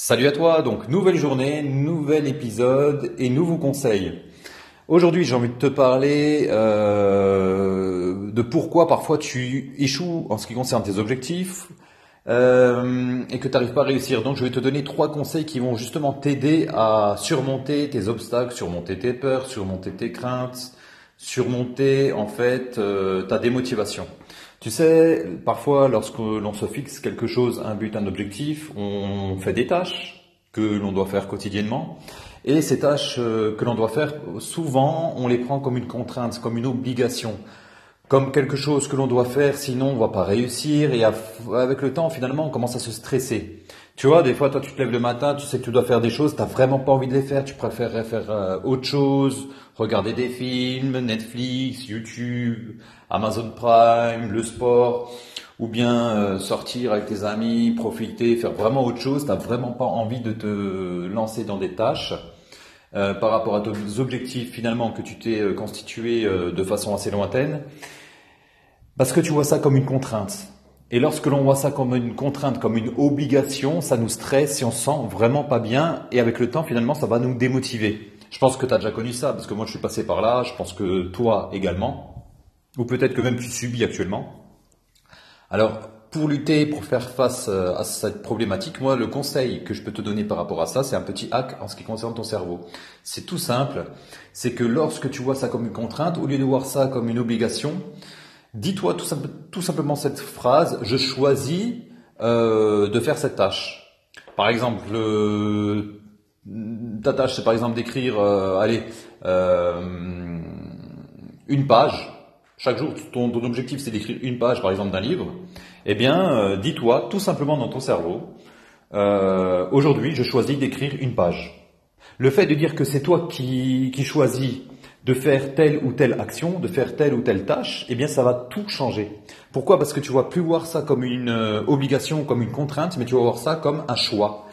Salut à toi, donc nouvelle journée, nouvel épisode et nouveaux conseils. Aujourd'hui j'ai envie de te parler euh, de pourquoi parfois tu échoues en ce qui concerne tes objectifs euh, et que tu n'arrives pas à réussir. Donc je vais te donner trois conseils qui vont justement t'aider à surmonter tes obstacles, surmonter tes peurs, surmonter tes craintes, surmonter en fait euh, ta démotivation. Tu sais, parfois, lorsque l'on se fixe quelque chose, un but, un objectif, on fait des tâches que l'on doit faire quotidiennement. Et ces tâches euh, que l'on doit faire, souvent, on les prend comme une contrainte, comme une obligation, comme quelque chose que l'on doit faire, sinon on va pas réussir. Et avec le temps, finalement, on commence à se stresser. Tu vois, des fois, toi, tu te lèves le matin, tu sais que tu dois faire des choses, tu n'as vraiment pas envie de les faire, tu préférerais faire euh, autre chose, regarder des films, Netflix, YouTube, Amazon Prime, le sport, ou bien euh, sortir avec tes amis, profiter, faire vraiment autre chose, tu n'as vraiment pas envie de te lancer dans des tâches. Euh, par rapport à tes objectifs finalement que tu t'es constitué de façon assez lointaine, parce que tu vois ça comme une contrainte. Et lorsque l'on voit ça comme une contrainte, comme une obligation, ça nous stresse et on se sent vraiment pas bien. Et avec le temps, finalement, ça va nous démotiver. Je pense que tu as déjà connu ça, parce que moi je suis passé par là, je pense que toi également, ou peut-être que même tu subis actuellement. Alors, pour lutter, pour faire face euh, à cette problématique, moi, le conseil que je peux te donner par rapport à ça, c'est un petit hack en ce qui concerne ton cerveau. C'est tout simple, c'est que lorsque tu vois ça comme une contrainte, au lieu de voir ça comme une obligation, Dis-toi tout, simplement cette phrase, je choisis euh, de faire cette tâche. Par exemple, ta tâche, c'est par exemple d'écrire, euh, allez, euh, une page. Chaque jour, ton, objectif, c'est d'écrire une page, par exemple, d'un livre. Eh bien, dis-toi tout simplement dans ton cerveau, aujourd'hui, je choisis d'écrire une page. Le fait de dire que c'est toi qui, qui choisis de faire telle ou telle action, de faire telle ou telle tâche, eh bien ça va tout changer. Pourquoi? Parce que tu vas plus voir ça comme une euh, obligation, comme une contrainte, mais tu vas voir ça comme un choix.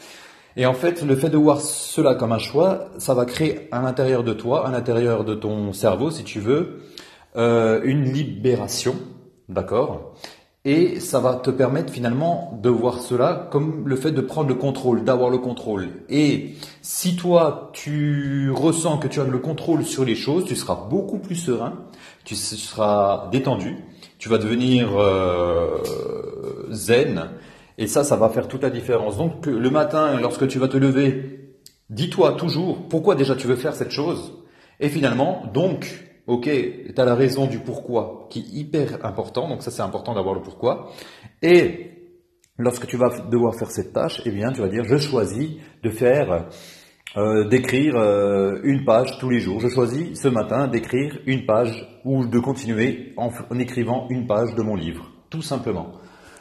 Et en fait, le fait de voir cela comme un choix, ça va créer à l'intérieur de toi, à l'intérieur de ton cerveau, si tu veux, euh, une libération, d'accord? Et ça va te permettre finalement de voir cela comme le fait de prendre le contrôle, d'avoir le contrôle. Et si toi, tu ressens que tu as le contrôle sur les choses, tu seras beaucoup plus serein, tu seras détendu, tu vas devenir euh, zen. Et ça, ça va faire toute la différence. Donc le matin, lorsque tu vas te lever, dis-toi toujours pourquoi déjà tu veux faire cette chose. Et finalement, donc, ok, tu as la raison du pourquoi qui est hyper important, donc ça c'est important d'avoir le pourquoi. Et lorsque tu vas devoir faire cette tâche, eh bien tu vas dire je choisis de faire, euh, d'écrire euh, une page tous les jours. Je choisis ce matin d'écrire une page ou de continuer en, en écrivant une page de mon livre, tout simplement.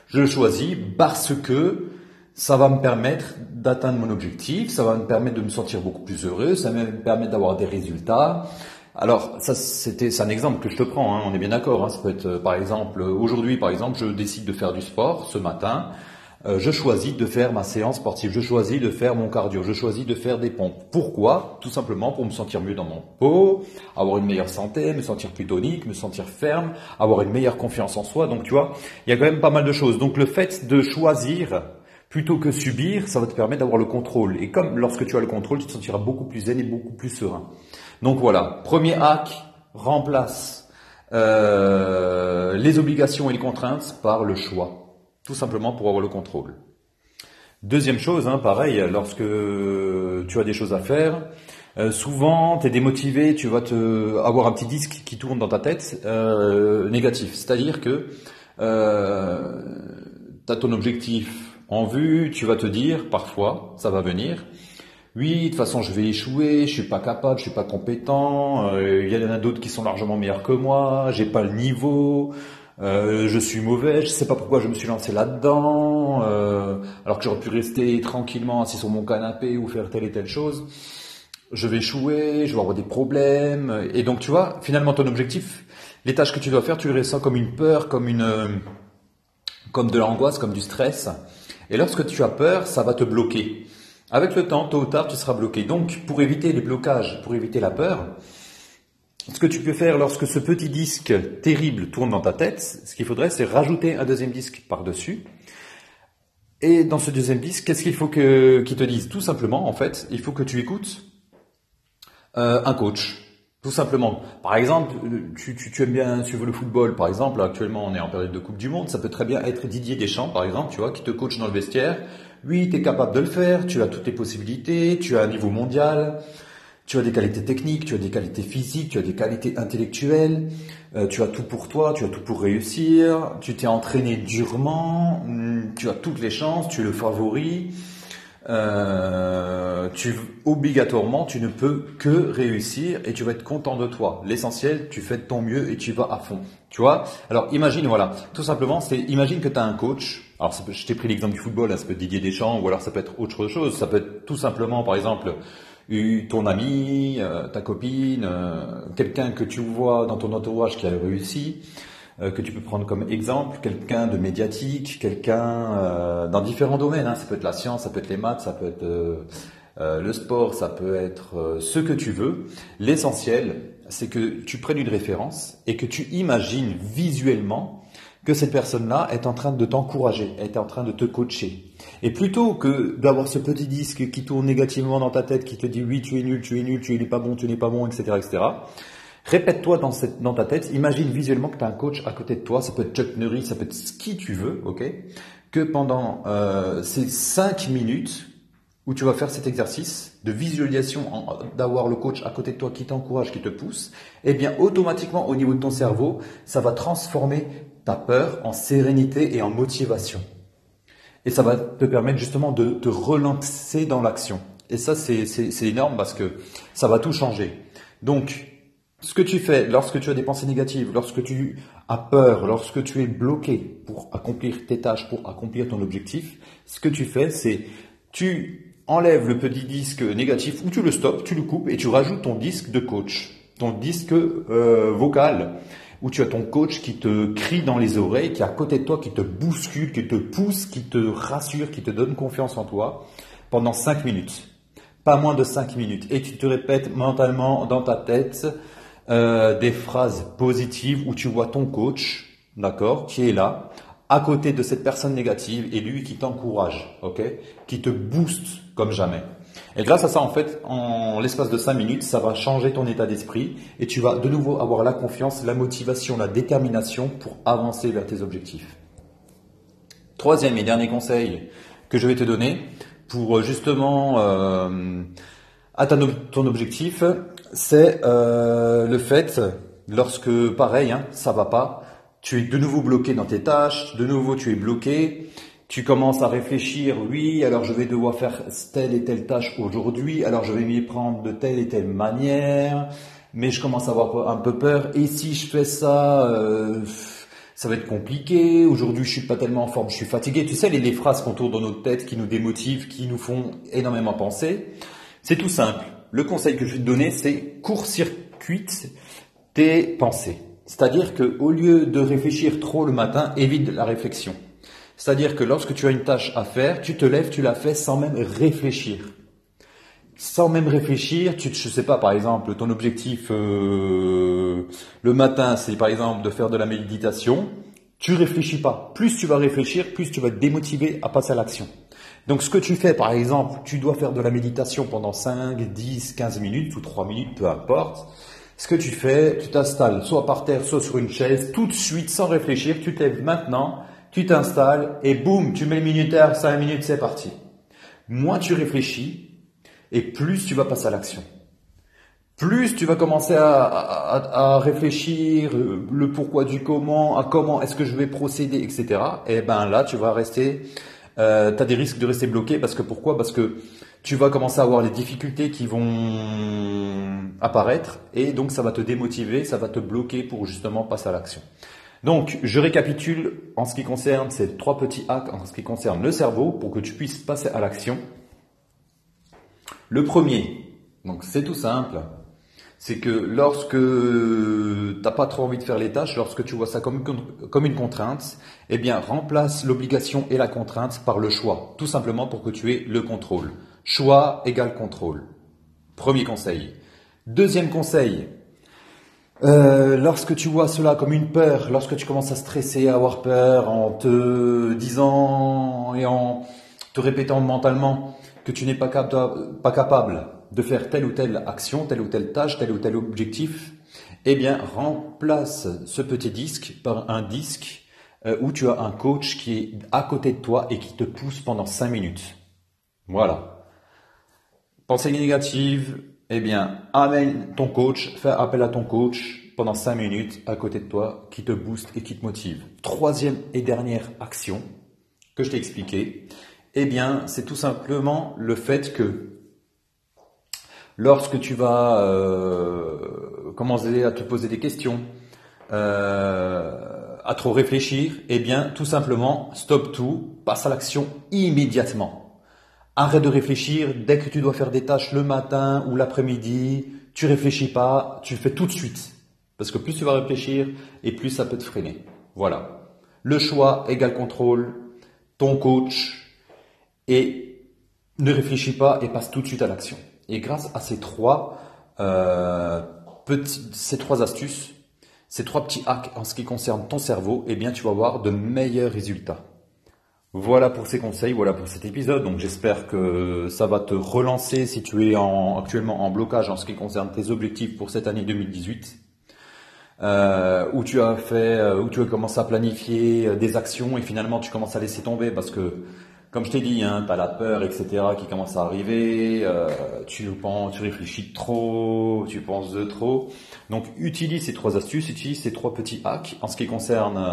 Je choisis parce que ça va me permettre d'atteindre mon objectif, ça va me permettre de me sentir beaucoup plus heureux, ça va me permettre d'avoir des résultats, alors, ça, c'était, c'est un exemple que je te prends, hein, on est bien d'accord. Hein, ça peut être, euh, par exemple, aujourd'hui, par exemple, je décide de faire du sport ce matin. Euh, je choisis de faire ma séance sportive, je choisis de faire mon cardio, je choisis de faire des pompes. Pourquoi? Tout simplement pour me sentir mieux dans mon peau, avoir une meilleure santé, me sentir plus tonique, me sentir ferme, avoir une meilleure confiance en soi. Donc tu vois, il y a quand même pas mal de choses. Donc le fait de choisir plutôt que subir, ça va te permettre d'avoir le contrôle. Et comme lorsque tu as le contrôle, tu te sentiras beaucoup plus zen et beaucoup plus serein. Donc voilà, premier hack, remplace euh, les obligations et les contraintes par le choix, tout simplement pour avoir le contrôle. Deuxième chose, hein, pareil, lorsque tu as des choses à faire, euh, souvent tu es démotivé, tu vas te avoir un petit disque qui tourne dans ta tête euh, négatif, c'est-à-dire que tu as ton objectif en vue, tu vas te dire parfois, ça va venir, oui, de toute façon, je vais échouer, je suis pas capable, je suis pas compétent, euh, il y en a d'autres qui sont largement meilleurs que moi, j'ai pas le niveau, euh, je suis mauvais, je sais pas pourquoi je me suis lancé là-dedans, euh, alors que j'aurais pu rester tranquillement assis sur mon canapé ou faire telle et telle chose. Je vais échouer, je vais avoir des problèmes, et donc tu vois, finalement ton objectif, les tâches que tu dois faire, tu les ressens comme une peur, comme une, comme de l'angoisse, comme du stress. Et lorsque tu as peur, ça va te bloquer. Avec le temps, tôt ou tard, tu seras bloqué. Donc, pour éviter les blocages, pour éviter la peur, ce que tu peux faire lorsque ce petit disque terrible tourne dans ta tête, ce qu'il faudrait, c'est rajouter un deuxième disque par-dessus. Et dans ce deuxième disque, qu'est-ce qu'il faut que qu'ils te disent? Tout simplement, en fait, il faut que tu écoutes euh, un coach. Tout simplement. Par exemple, tu, tu, aimes bien suivre le football, par exemple. Actuellement, on est en période de Coupe du Monde. Ça peut très bien être Didier Deschamps, par exemple, tu vois, qui te coach dans le vestiaire. Oui, tu es capable de le faire. Tu as toutes tes possibilités. Tu as un niveau mondial. Tu as des qualités techniques, tu as des qualités physiques, tu as des qualités intellectuelles, euh, tu as tout pour toi, tu as tout pour réussir, tu t'es entraîné durement, hmm, tu as toutes les chances, tu es le favori. Euh, tu obligatoirement tu ne peux que réussir et tu vas être content de toi. L'essentiel, tu fais de ton mieux et tu vas à fond. Tu vois? Alors imagine voilà, tout simplement, c'est imagine que tu as un coach. Alors je t'ai pris l'exemple du football, ça peut être Didier Deschamps ou alors ça peut être autre chose, ça peut être tout simplement par exemple ton ami, euh, ta copine, euh, quelqu'un que tu vois dans ton entourage qui a réussi, euh, que tu peux prendre comme exemple, quelqu'un de médiatique, quelqu'un dans différents domaines. Hein. Ça peut être la science, ça peut être les maths, ça peut être le sport, ça peut être ce que tu veux. L'essentiel, c'est que tu prennes une référence et que tu imagines visuellement que cette personne-là est en train de t'encourager, est en train de te coacher. Et plutôt que d'avoir ce petit disque qui tourne négativement dans ta tête, qui te dit oui, tu es nul, tu es nul, tu n'es pas bon, tu n'es pas bon, etc., etc., répète-toi dans, ta tête, imagine visuellement que tu as un coach à côté de toi, ça peut être Chuck Norris, ça peut être qui tu veux, ok? Que pendant euh, ces cinq minutes, où tu vas faire cet exercice de visualisation, d'avoir le coach à côté de toi qui t'encourage, qui te pousse, eh bien automatiquement au niveau de ton cerveau, ça va transformer ta peur en sérénité et en motivation. Et ça va te permettre justement de te relancer dans l'action. Et ça, c'est énorme parce que ça va tout changer. Donc, ce que tu fais lorsque tu as des pensées négatives, lorsque tu as peur, lorsque tu es bloqué pour accomplir tes tâches, pour accomplir ton objectif, ce que tu fais, c'est tu enlèves le petit disque négatif ou tu le stops, tu le coupes et tu rajoutes ton disque de coach, ton disque euh, vocal où tu as ton coach qui te crie dans les oreilles, qui est à côté de toi, qui te bouscule, qui te pousse, qui te rassure, qui te donne confiance en toi pendant 5 minutes. Pas moins de 5 minutes. Et tu te répètes mentalement dans ta tête euh, des phrases positives où tu vois ton coach, d'accord, qui est là, à côté de cette personne négative et lui qui t'encourage, ok, qui te booste comme jamais. Et grâce à ça, en fait, en l'espace de 5 minutes, ça va changer ton état d'esprit et tu vas de nouveau avoir la confiance, la motivation, la détermination pour avancer vers tes objectifs. Troisième et dernier conseil que je vais te donner pour euh, justement euh, atteindre ton objectif, c'est euh, le fait, lorsque pareil, hein, ça va pas, tu es de nouveau bloqué dans tes tâches, de nouveau tu es bloqué, tu commences à réfléchir, oui, alors je vais devoir faire telle et telle tâche aujourd'hui, alors je vais m'y prendre de telle et telle manière, mais je commence à avoir un peu peur, et si je fais ça, euh, ça va être compliqué, aujourd'hui je suis pas tellement en forme, je suis fatigué, tu sais, les, les phrases qu'on tourne dans notre tête qui nous démotivent, qui nous font énormément penser, c'est tout simple. Le conseil que je vais te donner, c'est court-circuite tes pensées. C'est-à-dire que au lieu de réfléchir trop le matin, évite la réflexion. C'est-à-dire que lorsque tu as une tâche à faire, tu te lèves, tu la fais sans même réfléchir. Sans même réfléchir, tu, je sais pas, par exemple, ton objectif euh, le matin, c'est par exemple de faire de la méditation. Tu réfléchis pas. Plus tu vas réfléchir, plus tu vas te démotiver à passer à l'action. Donc ce que tu fais, par exemple, tu dois faire de la méditation pendant 5, 10, 15 minutes ou 3 minutes, peu importe. Ce que tu fais, tu t'installes soit par terre, soit sur une chaise, tout de suite, sans réfléchir, tu t'es maintenant, tu t'installes et boum, tu mets le minuteur, 5 minutes, c'est parti. Moins tu réfléchis et plus tu vas passer à l'action. Plus tu vas commencer à, réfléchir euh, le pourquoi du comment, à comment est-ce que je vais procéder, etc. Et ben là, tu vas rester, euh, tu as des risques de rester bloqué parce que pourquoi? Parce que tu vas commencer à avoir les difficultés qui vont apparaître et donc ça va te démotiver, ça va te bloquer pour justement passer à l'action. Donc, je récapitule en ce qui concerne ces trois petits hacks en ce qui concerne le cerveau pour que tu puisses passer à l'action. Le premier, donc c'est tout simple, c'est que lorsque tu n'as pas trop envie de faire les tâches, lorsque tu vois ça comme, une contrainte, eh bien remplace l'obligation et la contrainte par le choix, tout simplement pour que tu aies le contrôle. Choix égale contrôle. Premier conseil. Deuxième conseil, Euh, lorsque tu vois cela comme une peur, lorsque tu commences à stresser, à avoir peur, en te disant et en te répétant mentalement que tu n'es pas capable de faire telle ou telle action, telle ou telle tâche, tel ou tel objectif, eh bien, remplace ce petit disque par un disque euh, où tu as un coach qui est à côté de toi et qui te pousse pendant 5 minutes. Voilà. Pensée négative, eh bien, amène ton coach, fais appel à ton coach pendant 5 minutes à côté de toi qui te booste et qui te motive. Troisième et dernière action que je t'ai expliqué, eh bien, c'est tout simplement le fait que lorsque tu vas euh, commencer à te poser des questions, euh, à trop réfléchir, eh bien, tout simplement, stop tout, passe à l'action immédiatement. Arrête de réfléchir dès que tu dois faire des tâches le matin ou l'après-midi. Tu réfléchis pas, tu fais tout de suite. Parce que plus tu vas réfléchir et plus ça peut te freiner. Voilà. Le choix égale contrôle, ton coach et ne réfléchis pas et passe tout de suite à l'action. Et grâce à ces trois, euh, ces trois astuces, ces trois petits hacks en ce qui concerne ton cerveau, eh bien, tu vas avoir de meilleurs résultats. Voilà pour ces conseils, voilà pour cet épisode. Donc j'espère que ça va te relancer si tu es en, actuellement en blocage en ce qui concerne tes objectifs pour cette année 2018. Euh, où tu as fait, euh, où tu as commencé à planifier des actions et finalement tu commences à laisser tomber parce que comme je t'ai dit, hein, tu as la peur, etc., qui commence à arriver, euh, tu, penses, tu réfléchis trop, tu penses de trop. Donc utilise ces trois astuces, utilise ces trois petits hacks en ce qui concerne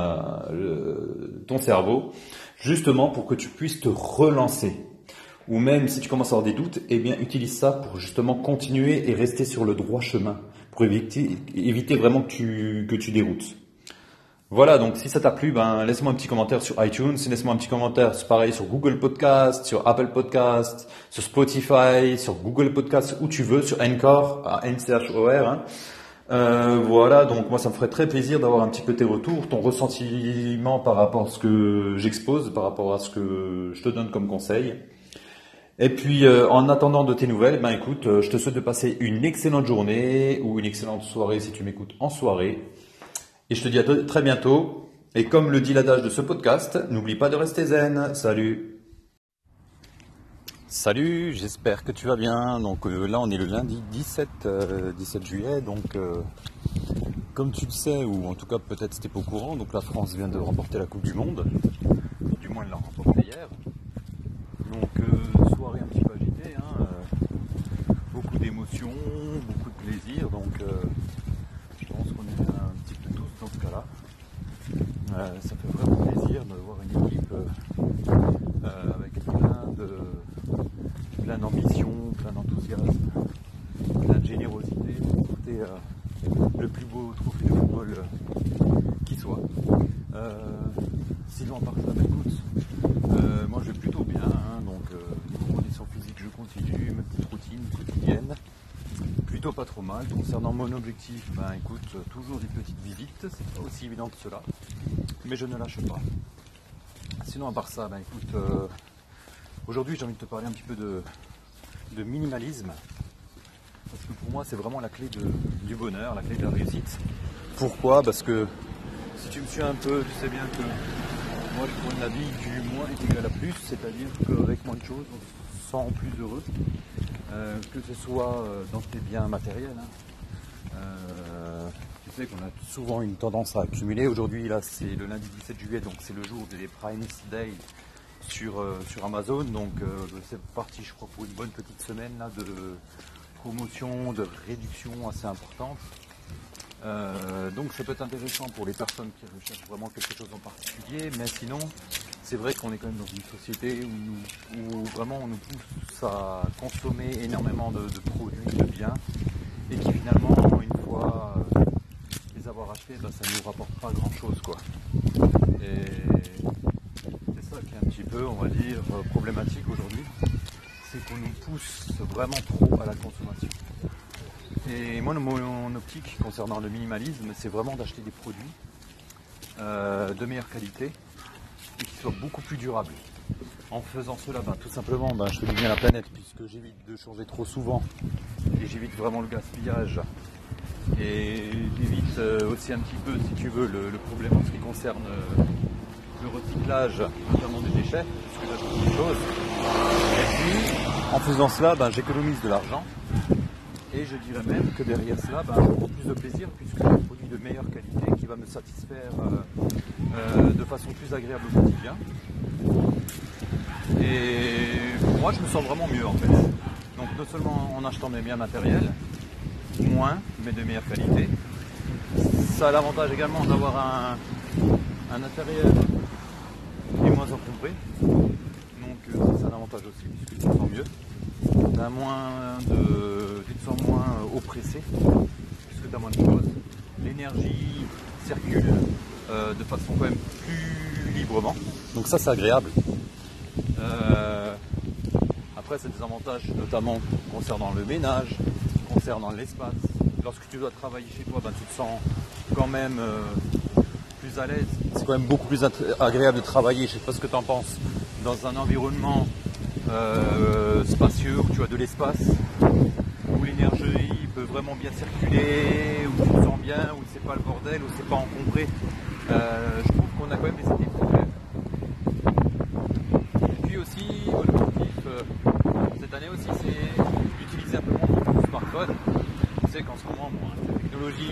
euh, ton cerveau, justement pour que tu puisses te relancer. Ou même si tu commences à avoir des doutes, eh bien utilise ça pour justement continuer et rester sur le droit chemin, pour éviter, éviter vraiment que tu, que tu déroutes. Voilà, donc si ça t'a plu, ben laisse-moi un petit commentaire sur iTunes, laisse-moi un petit commentaire, c'est pareil sur Google Podcast, sur Apple Podcast, sur Spotify, sur Google Podcast, où tu veux, sur Encore, à N-C-H-O-R. Hein. Euh, voilà, donc moi ça me ferait très plaisir d'avoir un petit peu tes retours, ton ressentiment par rapport à ce que j'expose, par rapport à ce que je te donne comme conseil. Et puis euh, en attendant de tes nouvelles, ben écoute, euh, je te souhaite de passer une excellente journée ou une excellente soirée si tu m'écoutes en soirée. Et je te dis à très bientôt. Et comme le dit l'adage de ce podcast, n'oublie pas de rester zen. Salut Salut, j'espère que tu vas bien. Donc euh, là, on est le lundi 17, 17 euh, juillet. Donc, euh, comme tu le sais, ou en tout cas peut-être c'était pas au courant, donc la France vient de remporter la Coupe du Monde. Du moins, elle l'a remportée hier. Donc, soirée un petit peu agitée. Hein, beaucoup d'émotions, beaucoup de plaisir. Donc, Euh, ça fait vraiment plaisir de voir une équipe euh, euh, avec plein d'ambition, plein d'enthousiasme, plein de générosité pour porter le plus beau trophée de football qui soit. sinon à part ça, écoute, moi je vais plutôt bien, hein, donc condition physique je continue, ma petite routine quotidienne plutôt pas trop mal. Concernant mon objectif, ben écoute, toujours des petites visites, c'est pas aussi évident que cela, mais je ne lâche pas. Sinon, à part ça, ben écoute, euh, aujourd'hui j'ai envie de te parler un petit peu de, minimalisme, parce que pour moi c'est vraiment la clé du bonheur, la clé de la réussite. Pourquoi? Parce que si tu me suis un peu, tu sais bien que moi je prends la vie du moins est égal à plus, c'est-à-dire qu'avec moins de choses, on se sent plus heureux. Euh, que ce soit euh, dans tes biens matériels. Hein. Qu'on a souvent une tendance à accumuler. Aujourd'hui, là, c'est le lundi 17 juillet, donc c'est le jour des Prime Day sur, sur Amazon. Donc, c'est parti, je crois, pour une bonne petite semaine de promotion, de réduction assez importante. donc ça peut être intéressant pour les personnes qui recherchent vraiment quelque chose en particulier, mais sinon c'est vrai qu'on est quand même dans une société où, vraiment on nous pousse à consommer énormément de, produits, de biens, et qui finalement, euh, bah, ça ne nous rapporte pas grand chose. Quoi. Et c'est ça qui est un petit peu, on va dire, problématique aujourd'hui, c'est qu'on nous pousse vraiment trop à la consommation. Et moi, mon optique concernant le minimalisme, c'est vraiment d'acheter des produits euh, de meilleure qualité qui soit beaucoup plus durable. En faisant cela, ben, tout simplement, ben, je fais du bien à la planète puisque j'évite de changer trop souvent et j'évite vraiment le gaspillage et j'évite euh, aussi un petit peu, si tu veux, le, problème en ce qui concerne euh, le recyclage, notamment des déchets, parce que j'ajoute des choses. Et puis, en faisant cela, ben, j'économise de l'argent. Et je dirais même que derrière cela, ben, je plus de plaisir puisque j'ai un produit de meilleure qualité qui va me satisfaire euh, de façon plus agréable au quotidien. Et moi, je me sens vraiment mieux en fait. Donc, non seulement en achetant mes biens matériels, moins, mais de meilleure qualité. Ça a l'avantage également d'avoir un, un matériel qui est moins encombré. Donc euh, c'est un avantage aussi, puisque tu te sens mieux. Tu moins de. Tu te sens moins oppressé, puisque tu as moins de choses. L'énergie circule euh, de façon quand même plus librement. Donc ça c'est agréable. Euh, après c'est des avantages notamment concernant le ménage, concernant l'espace. Lorsque tu dois travailler chez toi, ben, tu te sens quand même euh, plus à l'aise. C'est quand même beaucoup plus agréable de travailler, je sais pas ce que tu en penses, dans un environnement euh, spacieux où tu as de l'espace, où l'énergie peut vraiment bien circuler, où tu te sens bien, où c'est pas le bordel, où c'est pas encombré. Euh, je trouve qu'on a quand même des idées Et puis aussi, l'objectif cette année aussi, c'est d'utiliser un peu moins mon smartphone tu sais qu'en ce moment, la technologie,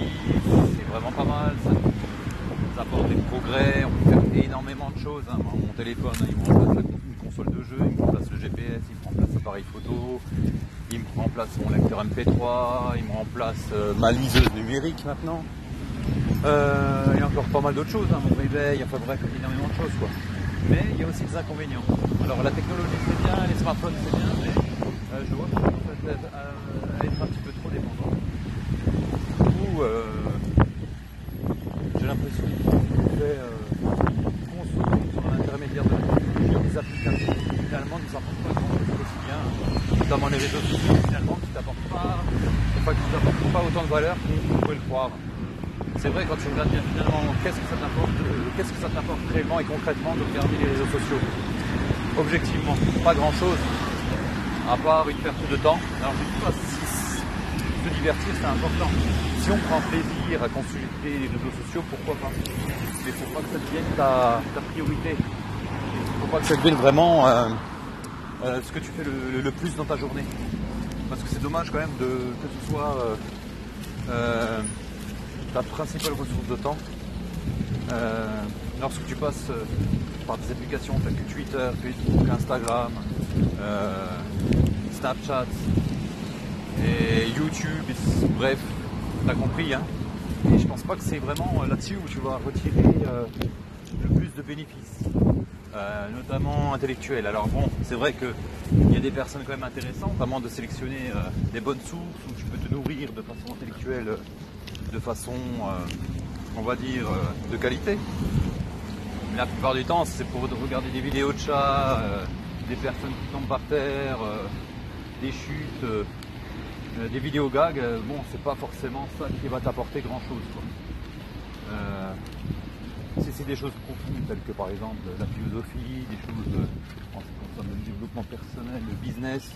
c'est vraiment pas mal, ça, apporte des progrès, on peut faire énormément de choses. Hein. Mon téléphone, il me remplace une console de jeu, il me remplace le GPS, il me remplace l'appareil photo, il me remplace mon lecteur MP3, il me remplace euh, ma liseuse numérique maintenant. Euh, il y a encore pas mal d'autres choses, hein. mon réveil, enfin bref, énormément de choses quoi. Mais il y a aussi des inconvénients. Alors la technologie c'est bien, les smartphones c'est bien, mais euh, je vois que ça peut être, être un petit peu trop dépendant. Euh, j'ai l'impression qu'on fait consommer sur l'intermédiaire de des applications qui finalement ne nous apportent pas grand-chose au quotidien, notamment les réseaux sociaux finalement qui t'apportent pas, t'apportent pas autant de valeur qu'on pourrait le croire. C'est vrai quand tu regardes bien finalement qu'est-ce que ça t'apporte, euh, qu'est-ce que ça réellement et concrètement de regarder les réseaux sociaux? Objectivement, pas grand chose, à part une perte de temps. Alors je dis pas si se divertir c'est important si on prend plaisir à consulter les réseaux sociaux, pourquoi pas? Mais faut pas que ça devienne ta, priorité. Faut pas que ça devienne vraiment euh, euh, ce que tu fais le, plus dans ta journée. Parce que c'est dommage quand même de, que ce soit euh, ta principale ressource de temps. lorsque tu passes par des applications telles que Twitter, Facebook, Instagram, Snapchat et YouTube, bref, t'as compris, hein Et je pense pas que c'est vraiment euh, là-dessus où tu vas retirer euh, le plus de bénéfices, euh, notamment intellectuels. Alors bon, c'est vrai qu'il y a des personnes quand même intéressantes, notamment de sélectionner des bonnes sources où tu peux te nourrir de façon intellectuelle, de façon, on va dire, de qualité. Mais la plupart du temps, c'est pour regarder des vidéos de chats, des personnes qui tombent par terre, des chutes euh, des vidéos gags, euh, bon, c'est pas forcément ça qui va t'apporter grand chose. Euh, des choses profondes, telles que par exemple la philosophie, des choses en ce qui concerne le développement personnel, le business,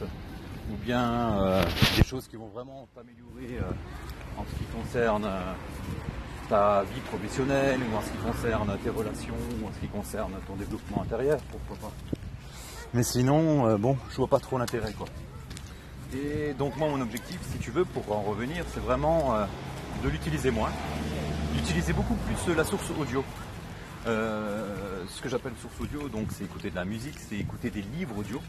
ou bien des choses qui vont vraiment t'améliorer en ce qui concerne ta vie professionnelle, ou en ce qui concerne tes relations, ou en ce qui concerne ton développement intérieur, pourquoi pas. Mais sinon, bon, je vois pas trop l'intérêt quoi. Et donc moi mon objectif, si tu veux, pour en revenir, c'est vraiment euh, de l'utiliser moins, d'utiliser beaucoup plus la source audio. Euh, ce que j'appelle source audio, donc c'est écouter de la musique, c'est écouter des livres audio.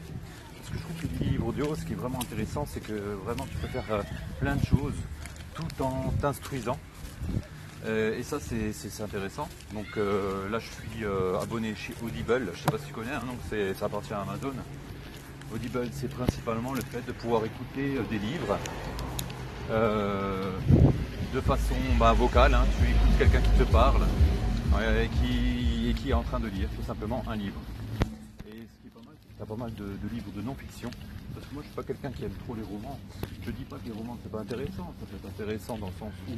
Parce que je trouve que les livres audio, ce qui est vraiment intéressant, c'est que vraiment tu peux faire euh, plein de choses tout en t'instruisant. et ça c'est intéressant. Donc là je suis abonné chez Audible, je sais pas si tu connais, hein, donc ça appartient à Amazon. Audible, c'est principalement le fait de pouvoir écouter euh, des livres euh, de façon bah, vocale. Hein. Tu écoutes quelqu'un qui te parle et, qui, est en train de lire tout simplement un livre. Et ce qui est pas mal, c'est que pas mal de, livres de non-fiction. Parce que moi, je suis pas quelqu'un qui aime trop les romans. Je dis pas que les romans, c'est pas intéressant. Ça peut être intéressant dans le sens où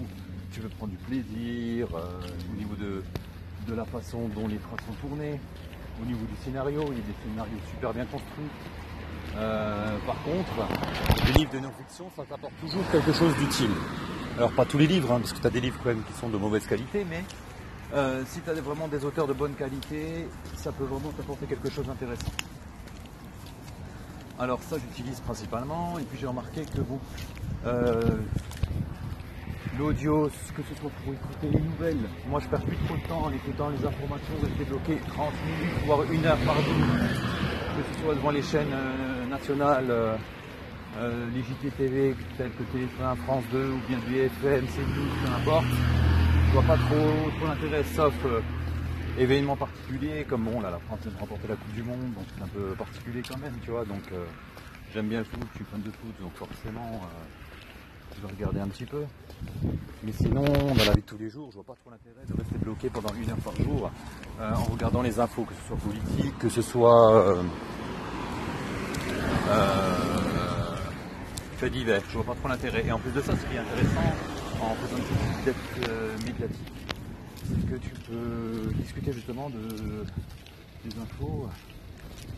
tu veux prendre du plaisir euh, au niveau de, de la façon dont les phrases sont tournées, au niveau du scénario. Il y a des scénarios super bien construits. Euh, par contre, les livres de non-fiction, ça t'apporte toujours quelque chose d'utile. Alors pas tous les livres, hein, parce que tu as des livres quand même qui sont de mauvaise qualité, mais euh, si tu as vraiment des auteurs de bonne qualité, ça peut vraiment t'apporter quelque chose d'intéressant. Alors ça j'utilise principalement, et puis j'ai remarqué que bon, euh, l'audio, que ce soit pour écouter les nouvelles, moi je perds plus trop de temps en écoutant les informations, rester bloqué 30 minutes, voire une heure par jour, que ce soit devant les chaînes euh, nationales les JTTV tels que Téléphone France 2 ou bien du FM, CNews, peu importe. Vois pas trop, trop l'intérêt, sauf euh, événements particuliers, comme bon là la France vient de remporter la Coupe du Monde, donc c'est un peu particulier quand même, tu vois. Donc euh, j'aime bien le foot, je suis fan de foot, donc forcément je vais regarder un petit peu. Mais sinon, dans la vie de tous les jours, je vois pas trop l'intérêt de rester bloqué pendant une heure par jour en regardant les infos, que ce soit politique, que ce soit fait divers. Je vois pas trop l'intérêt. Et en plus de ça, ce qui est intéressant en faisant une petite euh, médiatique, c'est que tu peux discuter justement de, des infos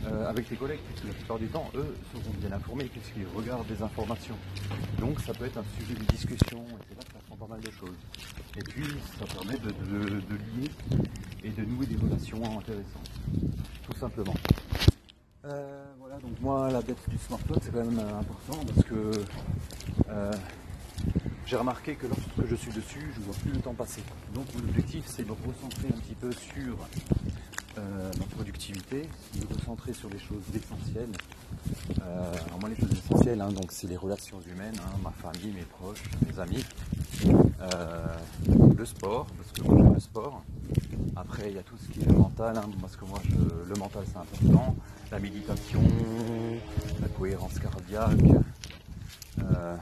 euh, avec tes collègues, puisque la plupart du temps, eux seront bien informés puisqu'ils regardent des informations. Donc ça peut être un sujet de discussion, et c'est là que ça prend pas mal de choses. Et puis ça permet de, de lier et de nouer des relations intéressantes, tout simplement. Euh, voilà, donc moi, la dette du smartphone, c'est quand même important parce que j'ai remarqué que lorsque je suis dessus, je ne vois plus le temps passer. Donc mon objectif, c'est de me recentrer un petit peu sur ma productivité, de me recentrer sur les choses essentielles. alors moi, les choses essentielles, hein, donc c'est les relations humaines, hein, ma famille, mes proches, mes amis, le sport, parce que moi j'aime le sport. Après, il y a tout ce qui est mental, hein, parce que moi, le mental, c'est important la méditation, la cohérence cardiaque, euh,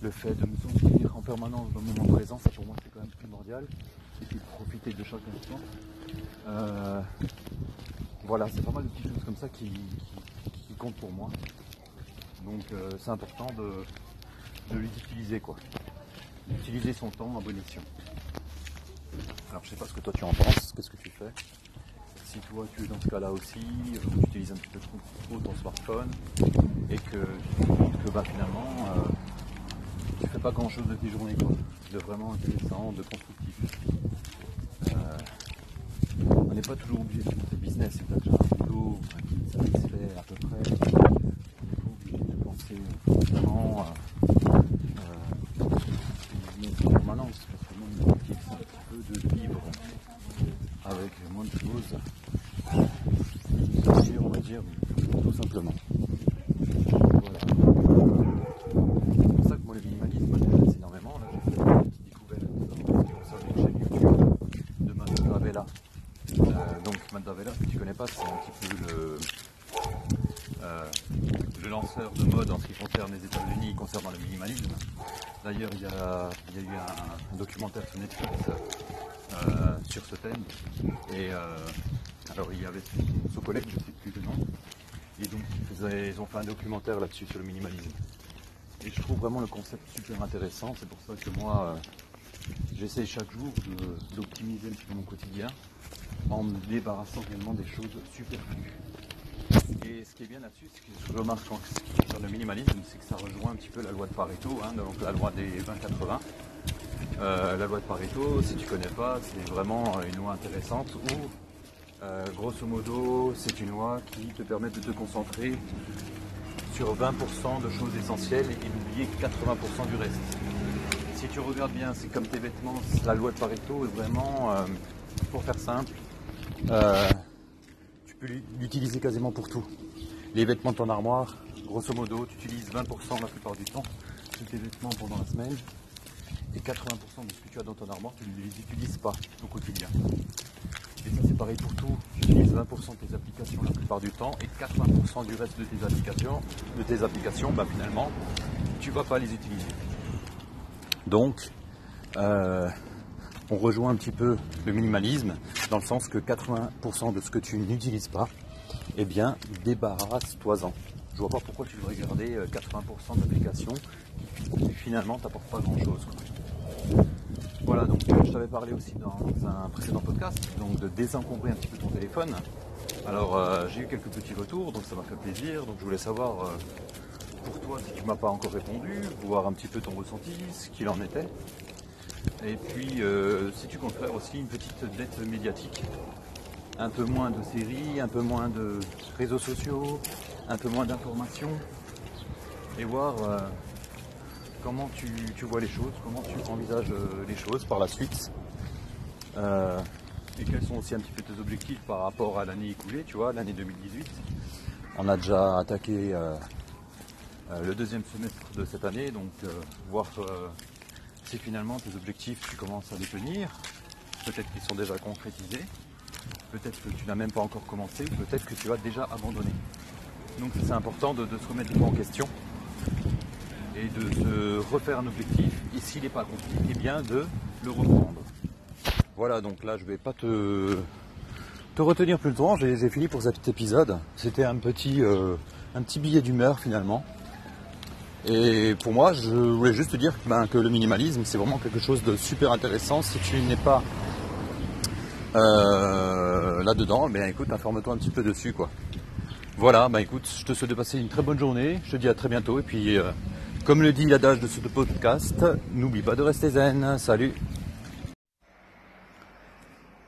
le fait de me sentir en permanence dans le moment présent, ça pour moi c'est quand même primordial. Et puis profiter de chaque instant. Euh, voilà, c'est pas mal de petites choses comme ça qui, comptent pour moi. Donc euh, c'est important de, de les utiliser quoi. Utiliser son temps à bon escient. Alors je sais pas ce que toi tu en penses, qu'est-ce que tu fais? Si toi tu es dans ce cas-là aussi, euh, tu utilises un petit peu trop ton smartphone et que tu que bah, finalement pas grand chose de tes journées quoi, de vraiment intéressant, de constructif. Euh, on n'est pas toujours obligé de des business, c'est peut-être un boulot qui satisfait à peu près. On n'est pas obligé de penser vraiment euh, en permanence, parce que mon objectif c'est un petit peu de vivre avec moins de choses on va dire, tout simplement. Voilà. C'est pour ça que moi, le minimalisme m'intéresse énormément. Là, j'ai fait une petite découverte sur une chaîne YouTube de Matt Euh, donc, Matt si tu ne connais pas, c'est un petit peu le, euh, le lanceur de mode en ce qui concerne les Concernant le minimalisme. D'ailleurs, il y a, eu un, documentaire sur Netflix euh, sur ce thème. Et euh, alors il y avait son collègue, je ne sais plus le nom, et donc ils, ont fait un documentaire là-dessus sur le minimalisme. Et je trouve vraiment le concept super intéressant, c'est pour ça que moi euh, j'essaie chaque jour d'optimiser mon quotidien en me débarrassant réellement des choses superflues. Et ce qui est bien là-dessus, c'est que je remarque sur le minimalisme, c'est que ça rejoint un petit peu la loi de Pareto, hein, donc la loi des 20-80. Euh, la loi de Pareto, si tu connais pas, c'est vraiment une loi intéressante où euh, grosso modo, c'est une loi qui te permet de te concentrer sur 20% de choses essentielles et d'oublier 80% du reste. Si tu regardes bien, c'est comme tes vêtements, la loi de Pareto est vraiment, euh, pour faire simple, peux l'utiliser quasiment pour tout. Les vêtements de ton armoire, grosso modo, tu utilises 20% la plupart du temps de tes vêtements pendant la semaine et 80% de ce que tu as dans ton armoire, tu ne les utilises pas au quotidien. Et ça c'est pareil pour tout. Tu utilises 20% de tes applications la plupart du temps et 80% du reste de tes applications, de tes applications, bah, finalement, tu ne vas pas les utiliser. Donc, euh, on rejoint un petit peu le minimalisme dans le sens que 80% de ce que tu n'utilises pas, eh bien, débarrasse-toi-en. Je vois pas pourquoi tu devrais garder 80% euh, d'applications qui finalement t'apportent pas grand chose. Voilà, donc euh, je t'avais parlé aussi dans un précédent podcast, donc de désencombrer un petit peu ton téléphone. Alors euh, j'ai eu quelques petits retours, donc ça m'a fait plaisir. Donc je voulais savoir pour toi si tu m'as pas encore répondu, voir un petit peu ton ressenti, ce qu'il en était. Et puis, euh, si tu comptes faire aussi une petite dette médiatique, un peu moins de séries, un peu moins de réseaux sociaux, un peu moins d'informations, et voir euh, comment tu, vois les choses, comment tu envisages euh, les choses par la suite, et quels sont aussi un petit peu tes objectifs par rapport à l'année écoulée, tu vois, l'année 2018. On a déjà attaqué le deuxième semestre de cette année, donc voir si finalement tes objectifs, tu commences à les tenir, peut-être qu'ils sont déjà concrétisés, peut-être que tu n'as même pas encore commencé, peut-être que tu as déjà abandonné. Donc c'est important de, se remettre en question et de se refaire un objectif, et s'il n'est pas accompli, eh bien de le reprendre. Voilà, donc là je vais pas te, te retenir plus longtemps, j'ai fini pour cet épisode. C'était un petit, euh, un petit billet d'humeur finalement. Et pour moi, je voulais juste te dire ben, que le minimalisme, c'est vraiment quelque chose de super intéressant. Si tu n'es pas euh, là-dedans, ben écoute, informe-toi un petit peu dessus, quoi. Voilà, ben écoute, je te souhaite de passer une très bonne journée. Je te dis à très bientôt. Et puis, euh, comme le dit l'adage de ce podcast, n'oublie pas de rester zen. Salut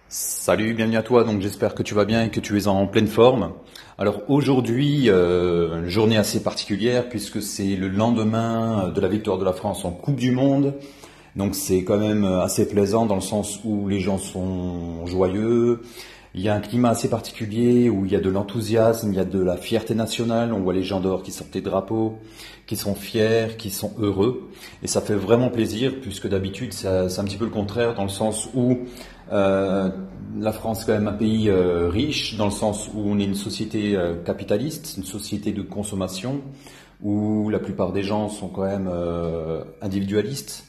Salut, bienvenue à toi. Donc j'espère que tu vas bien et que tu es en pleine forme. Alors aujourd'hui, euh, journée assez particulière puisque c'est le lendemain de la victoire de la France en Coupe du Monde. Donc c'est quand même assez plaisant dans le sens où les gens sont joyeux. Il y a un climat assez particulier où il y a de l'enthousiasme, il y a de la fierté nationale. On voit les gens dehors qui sortent des drapeaux, qui sont fiers, qui sont heureux. Et ça fait vraiment plaisir puisque d'habitude c'est un petit peu le contraire dans le sens où euh, la France est quand même un pays euh, riche dans le sens où on est une société euh, capitaliste, une société de consommation, où la plupart des gens sont quand même individualistes.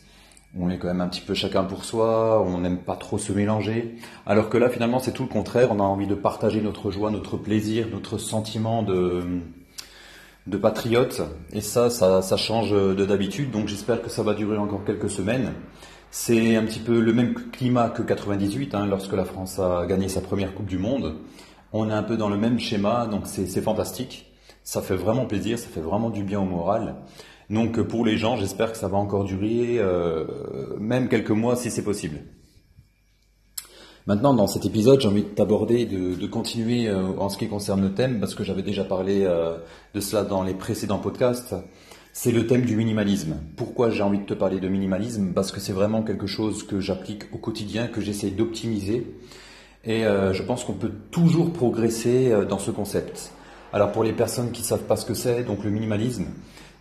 On est quand même un petit peu chacun pour soi, on n'aime pas trop se mélanger. Alors que là, finalement, c'est tout le contraire. On a envie de partager notre joie, notre plaisir, notre sentiment de, de patriote. Et ça, ça, change de d'habitude. Donc j'espère que ça va durer encore quelques semaines. C'est un petit peu le même climat que 98, hein, lorsque la France a gagné sa première Coupe du Monde. On est un peu dans le même schéma, donc c'est fantastique. Ça fait vraiment plaisir, ça fait vraiment du bien au moral. Donc pour les gens, j'espère que ça va encore durer, euh, même quelques mois si c'est possible. Maintenant, dans cet épisode, j'ai envie d'aborder, de, de, continuer euh, en ce qui concerne le thème, parce que j'avais déjà parlé euh, de cela dans les précédents podcasts c'est le thème du minimalisme. Pourquoi j'ai envie de te parler de minimalisme? Parce que c'est vraiment quelque chose que j'applique au quotidien, que j'essaie d'optimiser. Et euh, je pense qu'on peut toujours progresser euh, dans ce concept. Alors pour les personnes qui ne savent pas ce que c'est, donc le minimalisme,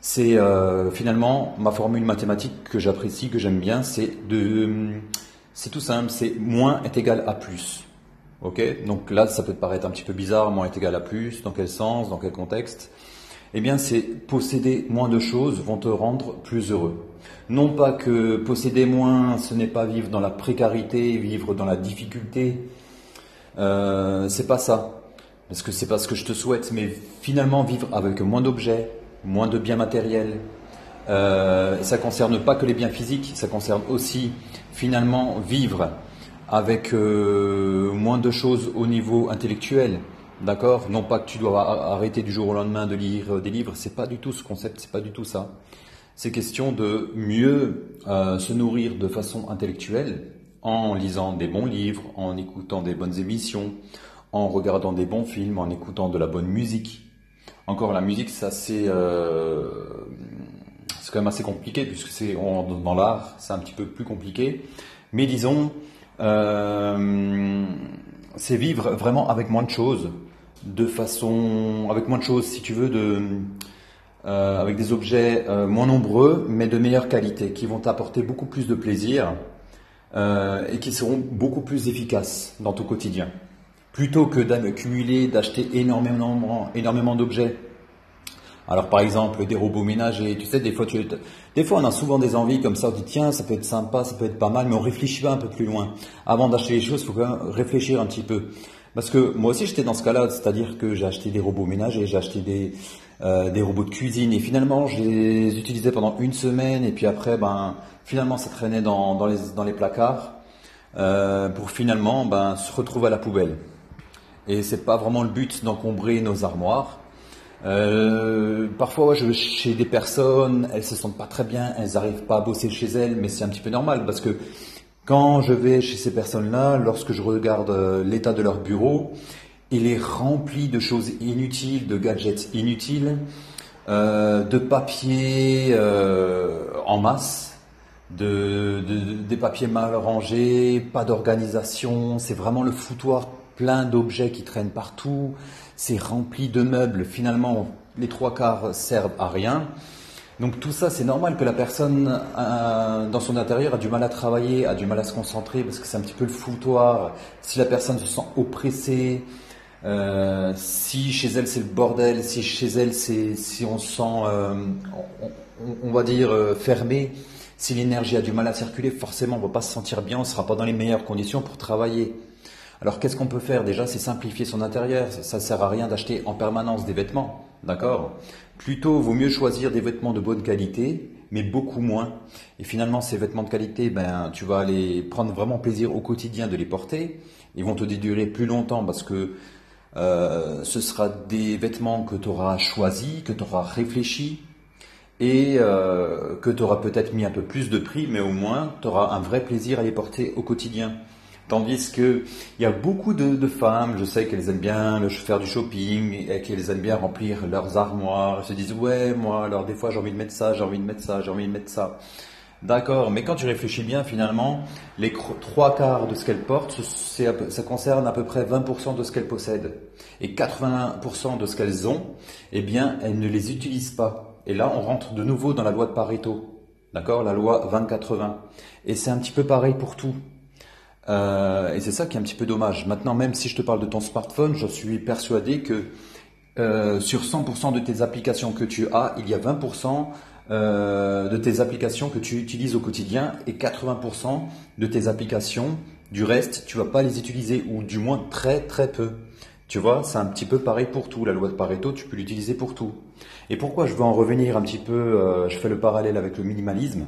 c'est euh, finalement ma formule mathématique que j'apprécie, que j'aime bien, c'est de, c'est tout simple, c'est moins est égal à plus. Ok? Donc là, ça peut te paraître un petit peu bizarre, moins est égal à plus, dans quel sens, dans quel contexte? Eh bien, c'est posséder moins de choses vont te rendre plus heureux. Non pas que posséder moins, ce n'est pas vivre dans la précarité, vivre dans la difficulté. Euh, c'est pas ça. Parce que c'est pas ce que je te souhaite, mais finalement vivre avec moins d'objets, moins de biens matériels. Euh, ça concerne pas que les biens physiques, ça concerne aussi finalement vivre avec euh, moins de choses au niveau intellectuel. D'accord? Non pas que tu dois arrêter du jour au lendemain de lire euh, des livres, c'est pas du tout ce concept, c'est pas du tout ça. C'est question de mieux euh, se nourrir de façon intellectuelle en lisant des bons livres, en écoutant des bonnes émissions, en regardant des bons films, en écoutant de la bonne musique. Encore la musique, c'est assez, euh, c'est quand même assez compliqué puisque c'est dans l'art, c'est un petit peu plus compliqué. Mais disons, c'est vivre vraiment avec moins de choses de façon, avec moins de choses, si tu veux, de, euh, avec des objets euh, moins nombreux, mais de meilleure qualité, qui vont t'apporter beaucoup plus de plaisir euh, et qui seront beaucoup plus efficaces dans ton quotidien. Plutôt que d'accumuler, d'acheter énormément, énormément d'objets. Alors par exemple des robots ménagers, tu sais, des fois, tu, des fois on a souvent des envies comme ça, on dit tiens, ça peut être sympa, ça peut être pas mal, mais on réfléchit pas un peu plus loin. Avant d'acheter les choses, il faut quand même réfléchir un petit peu. Parce que moi aussi j'étais dans ce cas-là, c'est-à-dire que j'ai acheté des robots ménagers, j'ai acheté des, euh, des robots de cuisine et finalement je les utilisais pendant une semaine et puis après ben finalement ça traînait dans, dans, les, dans les placards euh, pour finalement ben, se retrouver à la poubelle. Et c'est pas vraiment le but d'encombrer nos armoires. Euh, parfois, je vais chez des personnes, elles se sentent pas très bien, elles n'arrivent pas à bosser chez elles, mais c'est un petit peu normal parce que quand je vais chez ces personnes-là, lorsque je regarde euh, l'état de leur bureau, il est rempli de choses inutiles, de gadgets inutiles, euh, de papiers euh, en masse, de, des papiers mal rangés, pas d'organisation, c'est vraiment le foutoir plein d'objets qui traînent partout, c'est rempli de meubles, finalement les trois quarts servent à rien. Donc tout ça, c'est normal que la personne euh, dans son intérieur a du mal à travailler, a du mal à se concentrer parce que c'est un petit peu le foutoir. Si la personne se sent oppressée, euh, si chez elle c'est le bordel, si chez elle c'est si on se sent, euh, on, va dire fermé, si l'énergie a du mal à circuler, forcément on va pas se sentir bien, on sera pas dans les meilleures conditions pour travailler. Alors qu'est-ce qu'on peut faire? Déjà C'est simplifier son intérieur. Ça, ne sert à rien d'acheter en permanence des vêtements, d'accord? Plutôt, vaut mieux choisir des vêtements de bonne qualité, mais beaucoup moins. Et finalement, ces vêtements de qualité, ben, tu vas aller prendre vraiment plaisir au quotidien de les porter. Ils vont te durer plus longtemps parce que euh, ce sera des vêtements que tu auras choisis, que tu auras réfléchi et euh, que tu auras peut-être mis un peu plus de prix, mais au moins tu auras un vrai plaisir à les porter au quotidien. Tandis que il y a beaucoup de, femmes, je sais qu'elles aiment bien le, faire du shopping et qu'elles aiment bien remplir leurs armoires. Elles se disent ouais moi alors des fois j'ai envie de mettre ça, j'ai envie de mettre ça, j'ai envie de mettre ça. D'accord, mais quand tu réfléchis bien, finalement, les trois quarts de ce qu'elles portent, ça concerne à peu près 20% de ce qu'elles possèdent. Et 80% de ce qu'elles ont, eh bien, elles ne les utilisent pas. Et là, on rentre de nouveau dans la loi de Pareto. D'accord? La loi 20-80. Et c'est un petit peu pareil pour tout. Euh, et c'est ça qui est un petit peu dommage. Maintenant, même si je te parle de ton smartphone, je suis persuadé que euh, sur 100% de tes applications que tu as, il y a 20% euh, de tes applications que tu utilises au quotidien et 80% de tes applications, du reste, tu vas pas les utiliser ou du moins très très peu. Tu vois, c'est un petit peu pareil pour tout. La loi de Pareto, tu peux l'utiliser pour tout. Et pourquoi je veux en revenir un petit peu, je fais le parallèle avec le minimalisme.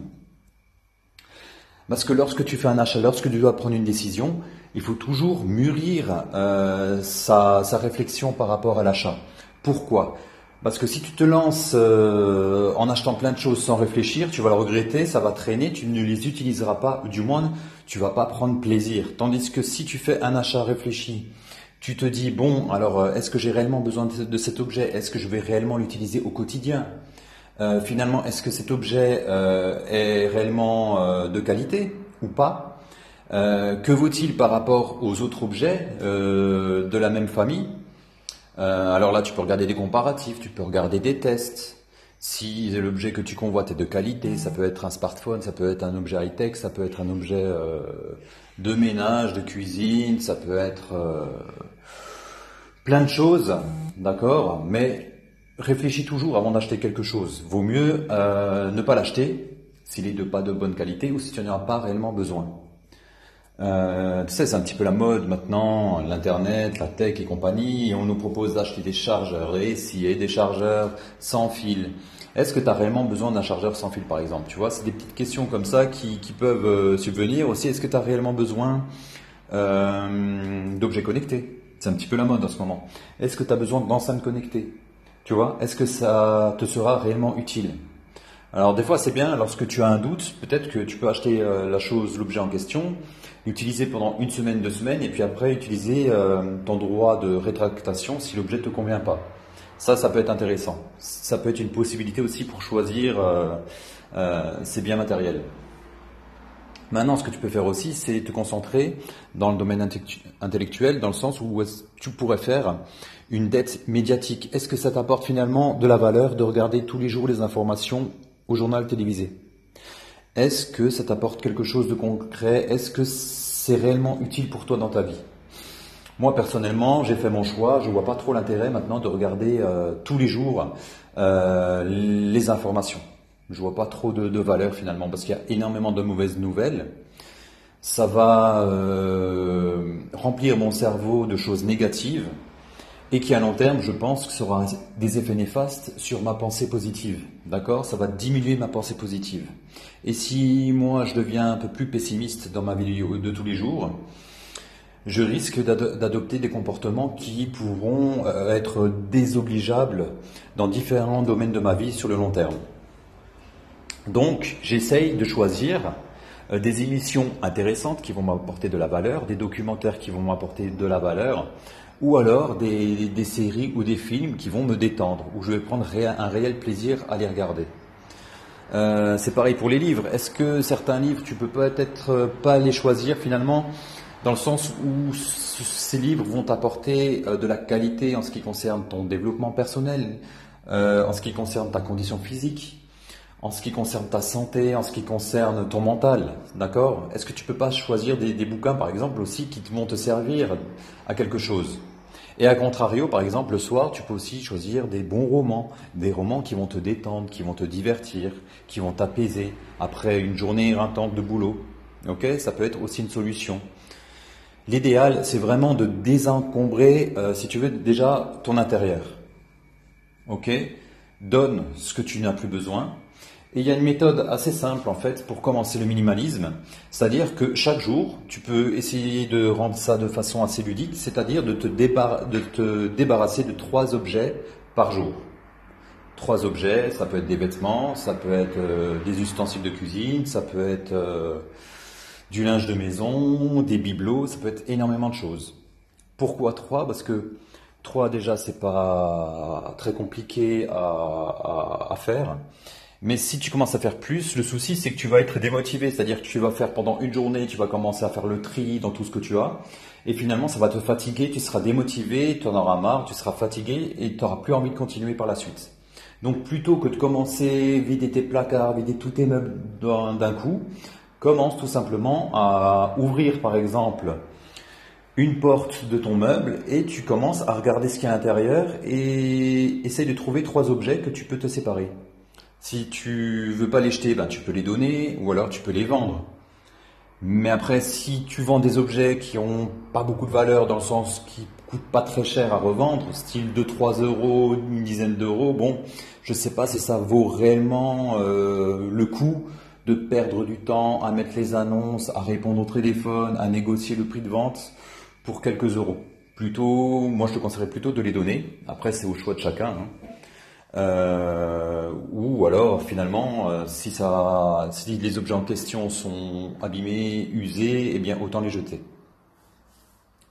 Parce que lorsque tu fais un achat, lorsque tu dois prendre une décision, il faut toujours mûrir euh, sa, réflexion par rapport à l'achat. Pourquoi? Parce que si tu te lances euh, en achetant plein de choses sans réfléchir, tu vas le regretter, ça va traîner, tu ne les utiliseras pas, ou du moins tu vas pas prendre plaisir. Tandis que si tu fais un achat réfléchi, tu te dis bon, alors euh, est-ce que j'ai réellement besoin de cet objet? Est-ce que je vais réellement l'utiliser au quotidien? Euh, finalement, est-ce que cet objet euh, est réellement euh, de qualité ou pas? Que vaut-il par rapport aux autres objets de la même famille? Alors là, tu peux regarder des comparatifs, tu peux regarder des tests. Si l'objet que tu convoites est de qualité, ça peut être un smartphone, ça peut être un objet high-tech, ça peut être un objet de ménage, de cuisine, ça peut être plein de choses, d'accord? Mais réfléchis toujours avant d'acheter quelque chose. Vaut mieux euh, ne pas l'acheter s'il est de pas de bonne qualité ou si tu n'en as pas réellement besoin. Euh, tu sais, c'est un petit peu la mode maintenant, l'internet, la tech et compagnie. on nous propose d'acheter des chargeurs et et des chargeurs sans fil. Est-ce que tu as réellement besoin d'un chargeur sans fil, par exemple? Tu vois, c'est des petites questions comme ça qui, peuvent euh, subvenir aussi. Est-ce que tu as réellement besoin d'objets connectés? C'est un petit peu la mode en ce moment. Est-ce que tu as besoin d'enceintes connectées? Tu vois, est-ce que ça te sera réellement utile? Alors des fois c'est bien, lorsque tu as un doute, peut-être que tu peux acheter euh, la chose, l'objet en question, l'utiliser pendant une semaine, deux semaines, et puis après utiliser euh, ton droit de rétractation si l'objet ne te convient pas. Ça, ça peut être intéressant. Ça peut être une possibilité aussi pour choisir euh, ces biens matériels. Maintenant, ce que tu peux faire aussi, c'est te concentrer dans le domaine intellectuel, dans le sens où tu pourrais faire une dette médiatique. Est-ce que ça t'apporte finalement de la valeur de regarder tous les jours les informations au journal télévisé? Est-ce que ça t'apporte quelque chose de concret? Est-ce que c'est réellement utile pour toi dans ta vie? Moi personnellement, j'ai fait mon choix. Je vois pas trop l'intérêt maintenant de regarder euh, tous les jours euh, les informations. Je vois pas trop de, valeur finalement parce qu'il y a énormément de mauvaises nouvelles. Ça va euh, remplir mon cerveau de choses négatives et qui à long terme, je pense, que aura des effets néfastes sur ma pensée positive. D'accord? Ça va diminuer ma pensée positive. Et si moi je deviens un peu plus pessimiste dans ma vie de tous les jours, je risque d'adopter des comportements qui pourront euh, être désobligeables dans différents domaines de ma vie sur le long terme. Donc, j'essaye de choisir euh, des émissions intéressantes qui vont m'apporter de la valeur, des documentaires qui vont m'apporter de la valeur, ou alors des, séries ou des films qui vont me détendre, où je vais prendre un réel plaisir à les regarder. Euh, c'est pareil pour les livres. Est-ce que certains livres, tu peux peut-être euh, pas les choisir finalement, dans le sens où ces livres vont t'apporter de la qualité en ce qui concerne ton développement personnel, en ce qui concerne ta condition physique, en ce qui concerne ta santé, en ce qui concerne ton mental, d'accord? Est-ce que tu peux pas choisir des, bouquins, par exemple, aussi qui vont te servir à quelque chose? Et à contrario, par exemple, le soir, tu peux aussi choisir des bons romans, des romans qui vont te détendre, qui vont te divertir, qui vont t'apaiser après une journée éreintante de boulot. Ok? Ça peut être aussi une solution. L'idéal, c'est vraiment de désencombrer, euh, si tu veux, déjà ton intérieur. Ok? Donne ce que tu n'as plus besoin, et il y a une méthode assez simple en fait pour commencer le minimalisme, c'est-à-dire que chaque jour, tu peux essayer de rendre ça de façon assez ludique, c'est-à-dire de, te débarrasser de trois objets par jour. Trois objets, ça peut être des vêtements, ça peut être euh, des ustensiles de cuisine, ça peut être euh, du linge de maison, des bibelots, ça peut être énormément de choses. Pourquoi trois? Parce que trois déjà c'est pas très compliqué à faire. Mais si tu commences à faire plus, le souci c'est que tu vas être démotivé, c'est-à-dire que tu vas faire pendant une journée, tu vas commencer à faire le tri dans tout ce que tu as, et finalement ça va te fatiguer, tu seras démotivé, tu en auras marre, tu seras fatigué et tu n'auras plus envie de continuer par la suite. Donc plutôt que de commencer vider tes placards, vider tous tes meubles d'un coup, commence tout simplement à ouvrir par exemple une porte de ton meuble et tu commences à regarder ce qu'il y a à l'intérieur et essaye de trouver trois objets que tu peux te séparer. Si tu veux pas les jeter, ben, tu peux les donner ou alors tu peux les vendre. Mais après, si tu vends des objets qui ont pas beaucoup de valeur dans le sens qui coûtent pas très cher à revendre, style de 3 euros, une dizaine d'euros, bon, je sais pas si ça vaut réellement euh, le coup de perdre du temps à mettre les annonces, à répondre au téléphone, à négocier le prix de vente pour quelques euros. Plutôt, moi je te conseillerais plutôt de les donner. Après, c'est au choix de chacun. Hein. Euh, ou alors finalement, euh, si, ça, si les objets en question sont abîmés, usés, eh bien autant les jeter.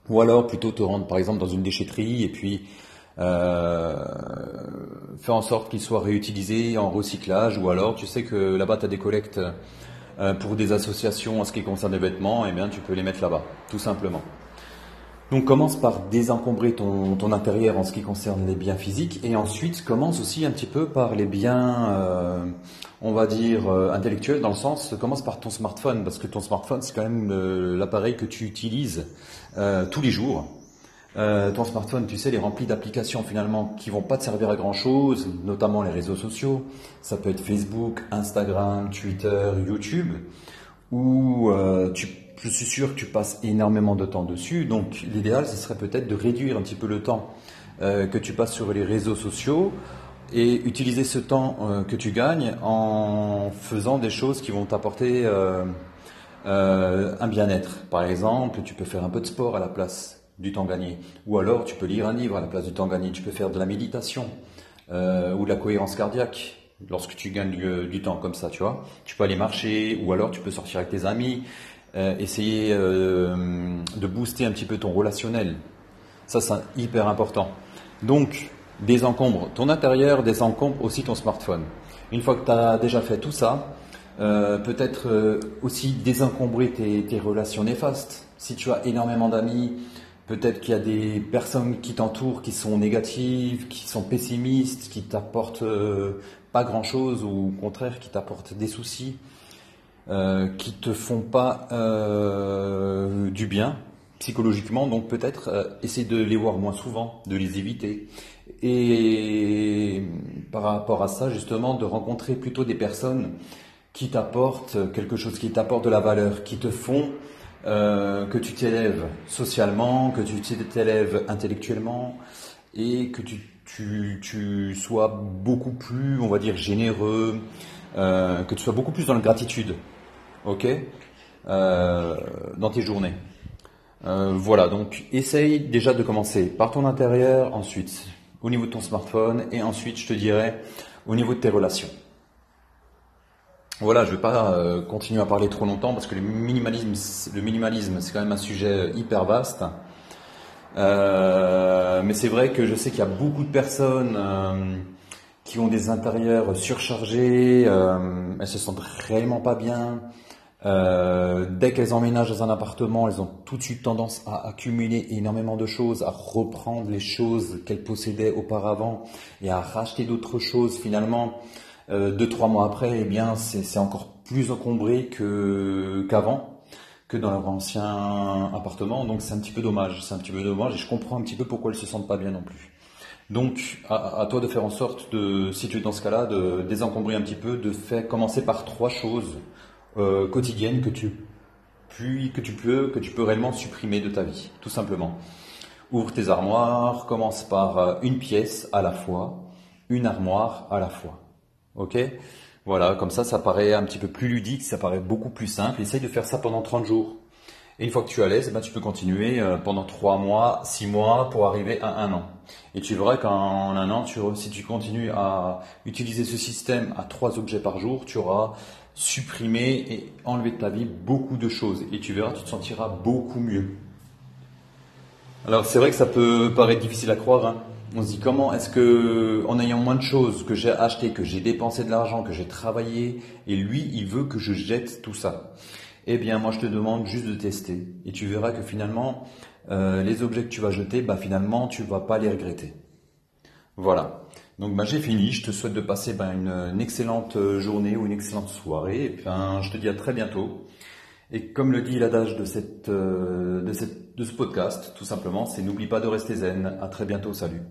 Ou alors plutôt te rendre par exemple dans une déchetterie et puis euh, faire en sorte qu'ils soient réutilisés en recyclage. Ou alors tu sais que là-bas tu as des collectes euh, pour des associations en ce qui concerne les vêtements, eh bien tu peux les mettre là-bas, tout simplement. Donc commence par désencombrer ton, intérieur en ce qui concerne les biens physiques et ensuite commence aussi un petit peu par les biens, euh, on va dire, euh, intellectuels dans le sens, commence par ton smartphone parce que ton smartphone c'est quand même euh, l'appareil que tu utilises tous les jours. ton smartphone, tu sais, il est rempli d'applications finalement qui vont pas te servir à grand chose, notamment les réseaux sociaux. Ça peut être Facebook, Instagram, Twitter, YouTube, où tu je suis sûr que tu passes énormément de temps dessus. Donc l'idéal, ce serait peut-être de réduire un petit peu le temps euh, que tu passes sur les réseaux sociaux et utiliser ce temps euh, que tu gagnes en faisant des choses qui vont t'apporter euh, un bien-être. Par exemple, tu peux faire un peu de sport à la place du temps gagné. Ou alors tu peux lire un livre à la place du temps gagné. Tu peux faire de la méditation ou de la cohérence cardiaque lorsque tu gagnes du, temps comme ça, tu vois. Tu peux aller marcher ou alors tu peux sortir avec tes amis. Euh, essayer euh, de booster un petit peu ton relationnel. Ça, c'est hyper important. Donc, désencombre ton intérieur, désencombre aussi ton smartphone. Une fois que tu as déjà fait tout ça, euh, peut-être aussi désencombrer tes, tes, relations néfastes. Si tu as énormément d'amis, peut-être qu'il y a des personnes qui t'entourent qui sont négatives, qui sont pessimistes, qui t'apportent pas grand-chose ou au contraire qui t'apportent des soucis. Euh, qui te font pas euh, du bien psychologiquement, donc peut-être euh, essayer de les voir moins souvent, de les éviter. Et par rapport à ça, justement, de rencontrer plutôt des personnes qui t'apportent quelque chose, qui t'apportent de la valeur, qui te font que tu t'élèves socialement, que tu t'élèves intellectuellement et que tu, tu, tu, sois beaucoup plus, on va dire, généreux, que tu sois beaucoup plus dans la gratitude ok, euh, dans tes journées. Euh, voilà, donc essaye déjà de commencer par ton intérieur, ensuite au niveau de ton smartphone, et ensuite je te dirais au niveau de tes relations. Voilà, je ne vais pas euh, continuer à parler trop longtemps parce que le minimalisme, c'est quand même un sujet hyper vaste. Euh, mais c'est vrai que je sais qu'il y a beaucoup de personnes euh, qui ont des intérieurs surchargés, elles se sentent réellement pas bien. Dès qu'elles emménagent dans un appartement, elles ont tout de suite tendance à accumuler énormément de choses, à reprendre les choses qu'elles possédaient auparavant et à racheter d'autres choses finalement. Euh, deux trois mois après, eh bien, c'est encore plus encombré que qu'avant, que dans leur ancien appartement. Donc c'est un petit peu dommage. C'est un petit peu dommage et je comprends un petit peu pourquoi elles se sentent pas bien non plus. Donc à, toi de faire en sorte de, si tu es dans ce cas-là, de désencombrer un petit peu, de faire commencer par trois choses euh, quotidiennes que tu puis que tu peux que tu peux réellement supprimer de ta vie, tout simplement. Ouvre tes armoires, commence par euh, une pièce à la fois, une armoire à la fois. Ok? Voilà, comme ça, ça paraît un petit peu plus ludique, ça paraît beaucoup plus simple. Essaye de faire ça pendant 30 jours. Et une fois que tu es à l'aise, eh ben, tu peux continuer euh, pendant 3 mois, 6 mois pour arriver à un an. Et tu verras qu'en un an, si tu continues à utiliser ce système à 3 objets par jour, tu auras supprimé et enlevé de ta vie beaucoup de choses. Et tu verras, tu te sentiras beaucoup mieux. Alors c'est vrai que ça peut paraître difficile à croire, hein, on se dit comment est-ce que, en ayant moins de choses que j'ai acheté, que j'ai dépensé de l'argent, que j'ai travaillé, et lui, il veut que je jette tout ça? Eh bien, moi, je te demande juste de tester, et tu verras que finalement, euh, les objets que tu vas jeter, bah finalement, tu vas pas les regretter. Voilà. Donc, bah, j'ai fini. Je te souhaite de passer bah, une, excellente journée ou une excellente soirée. Et puis, je te dis à très bientôt. Et comme le dit l'adage de euh, de cette, de ce podcast, tout simplement, c'est n'oublie pas de rester zen. À très bientôt. Salut.